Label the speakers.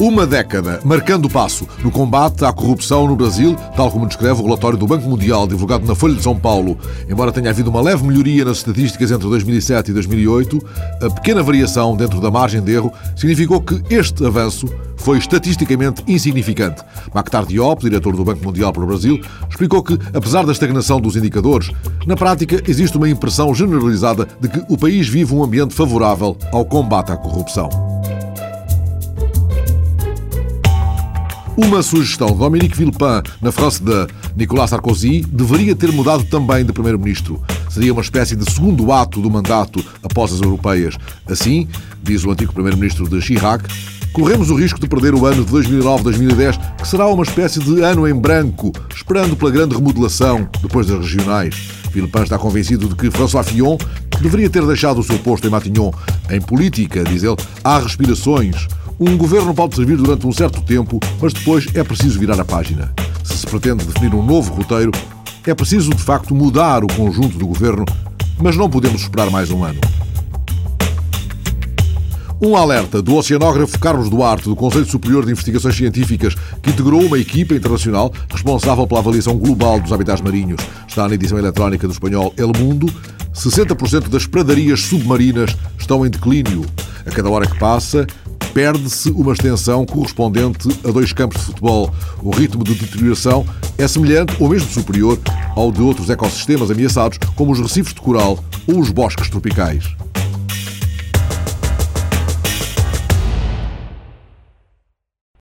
Speaker 1: Uma década marcando o passo no combate à corrupção no Brasil, tal como descreve o relatório do Banco Mundial divulgado na Folha de São Paulo. Embora tenha havido uma leve melhoria nas estatísticas entre 2007 e 2008, a pequena variação dentro da margem de erro significou que este avanço foi estatisticamente insignificante. Maktar Diop, diretor do Banco Mundial para o Brasil, explicou que, apesar da estagnação dos indicadores, na prática existe uma impressão generalizada de que o país vive um ambiente favorável ao combate à corrupção. Uma sugestão Dominique Villepin na frase de Nicolas Sarkozy deveria ter mudado também de primeiro-ministro. Seria uma espécie de segundo ato do mandato após as europeias. Assim, diz o antigo primeiro-ministro de Chirac, corremos o risco de perder o ano de 2009-2010, que será uma espécie de ano em branco, esperando pela grande remodelação depois das regionais. Villepin está convencido de que François Fillon deveria ter deixado o seu posto em Matignon. Em política, diz ele, há respirações. Um governo pode servir durante um certo tempo, mas depois é preciso virar a página. Se se pretende definir um novo roteiro, é preciso de facto mudar o conjunto do governo, mas não podemos esperar mais um ano. Um alerta do oceanógrafo Carlos Duarte, do Conselho Superior de Investigações Científicas, que integrou uma equipa internacional responsável pela avaliação global dos habitats marinhos. Está na edição eletrónica do espanhol El Mundo. 60% das pradarias submarinas estão em declínio. A cada hora que passa, perde-se uma extensão correspondente a dois campos de futebol. O ritmo de deterioração é semelhante ou mesmo superior ao de outros ecossistemas ameaçados, como os recifes de coral ou os bosques tropicais.